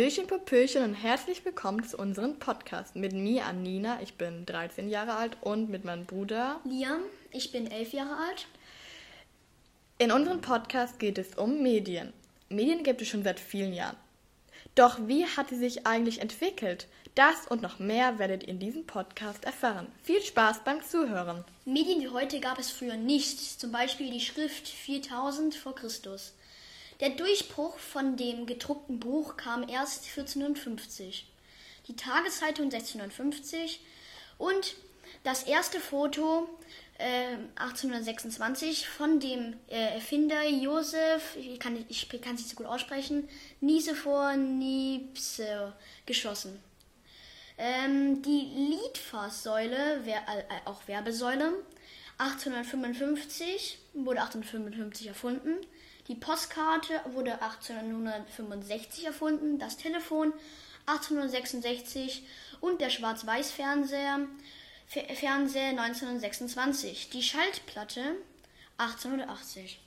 Hallöchen, Popöchen und herzlich willkommen zu unserem Podcast mit mir, Anina, ich bin 13 Jahre alt und mit meinem Bruder Liam, ich bin 11 Jahre alt. In unserem Podcast geht es um Medien. Medien gibt es schon seit vielen Jahren. Doch wie hat sie sich eigentlich entwickelt? Das und noch mehr werdet ihr in diesem Podcast erfahren. Viel Spaß beim Zuhören. Medien wie heute gab es früher nicht, zum Beispiel die Schrift 4000 vor Christus. Der Durchbruch von dem gedruckten Buch kam erst 1450, die Tageszeitung 1650 und das erste Foto äh, 1826 von dem äh, Erfinder Josef, ich kann es nicht so gut aussprechen, Nisephor Niepce geschossen. Ähm, die Litfaßsäule, wer, äh, auch Werbesäule, 1855 wurde 1855 erfunden. Die Postkarte wurde 1865 erfunden, das Telefon 1866 und der Schwarz-Weiß-Fernseher Fernseher 1926, die Schaltplatte 1880.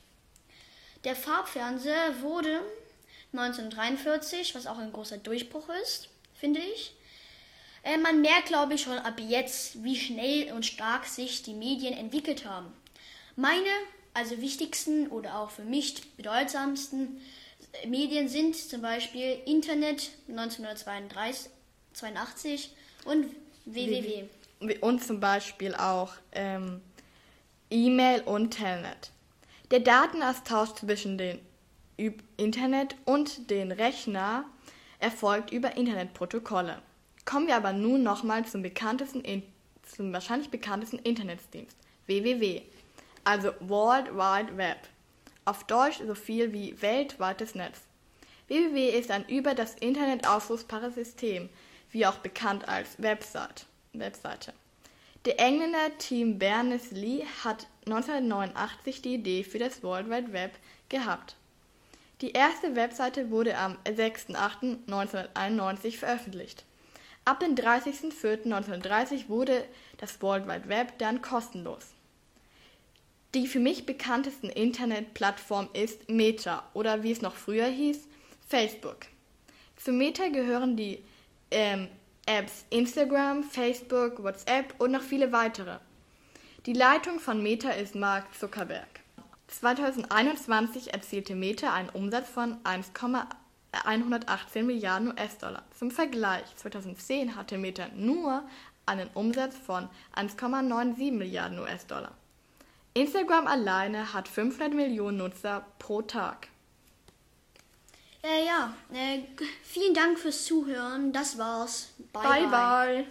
Der Farbfernseher wurde 1943, was auch ein großer Durchbruch ist, finde ich. Äh, man merkt, glaube ich, schon ab jetzt, wie schnell und stark sich die Medien entwickelt haben. Meine, also wichtigsten oder auch für mich bedeutsamsten Medien sind zum Beispiel Internet 1982 und www und zum Beispiel auch ähm, E-Mail und Telnet. Der Datenaustausch zwischen dem Internet und den Rechner erfolgt über Internetprotokolle. Kommen wir aber nun nochmal zum bekanntesten, zum wahrscheinlich bekanntesten Internetdienst, www, also World Wide Web. Auf Deutsch so viel wie weltweites Netz. www ist ein über das Internet aufrufbares System, wie auch bekannt als Website. Webseite. Der Engländer Tim Berners-Lee hat 1989 die Idee für das World Wide Web gehabt. Die erste Webseite wurde am 6.8.1991 veröffentlicht. Ab dem 30.04.1930 wurde das World Wide Web dann kostenlos. Die für mich bekanntesten Internetplattform ist Meta oder wie es noch früher hieß, Facebook. Zu Meta gehören die ähm, Apps Instagram, Facebook, WhatsApp und noch viele weitere. Die Leitung von Meta ist Mark Zuckerberg. 2021 erzielte Meta einen Umsatz von 1,118 Milliarden US-Dollar. Zum Vergleich, 2010 hatte Meta nur einen Umsatz von 1,97 Milliarden US-Dollar. Instagram alleine hat 500 Millionen Nutzer pro Tag. Äh, ja, äh, vielen Dank fürs Zuhören. Das war's. Bye, bye. bye. bye.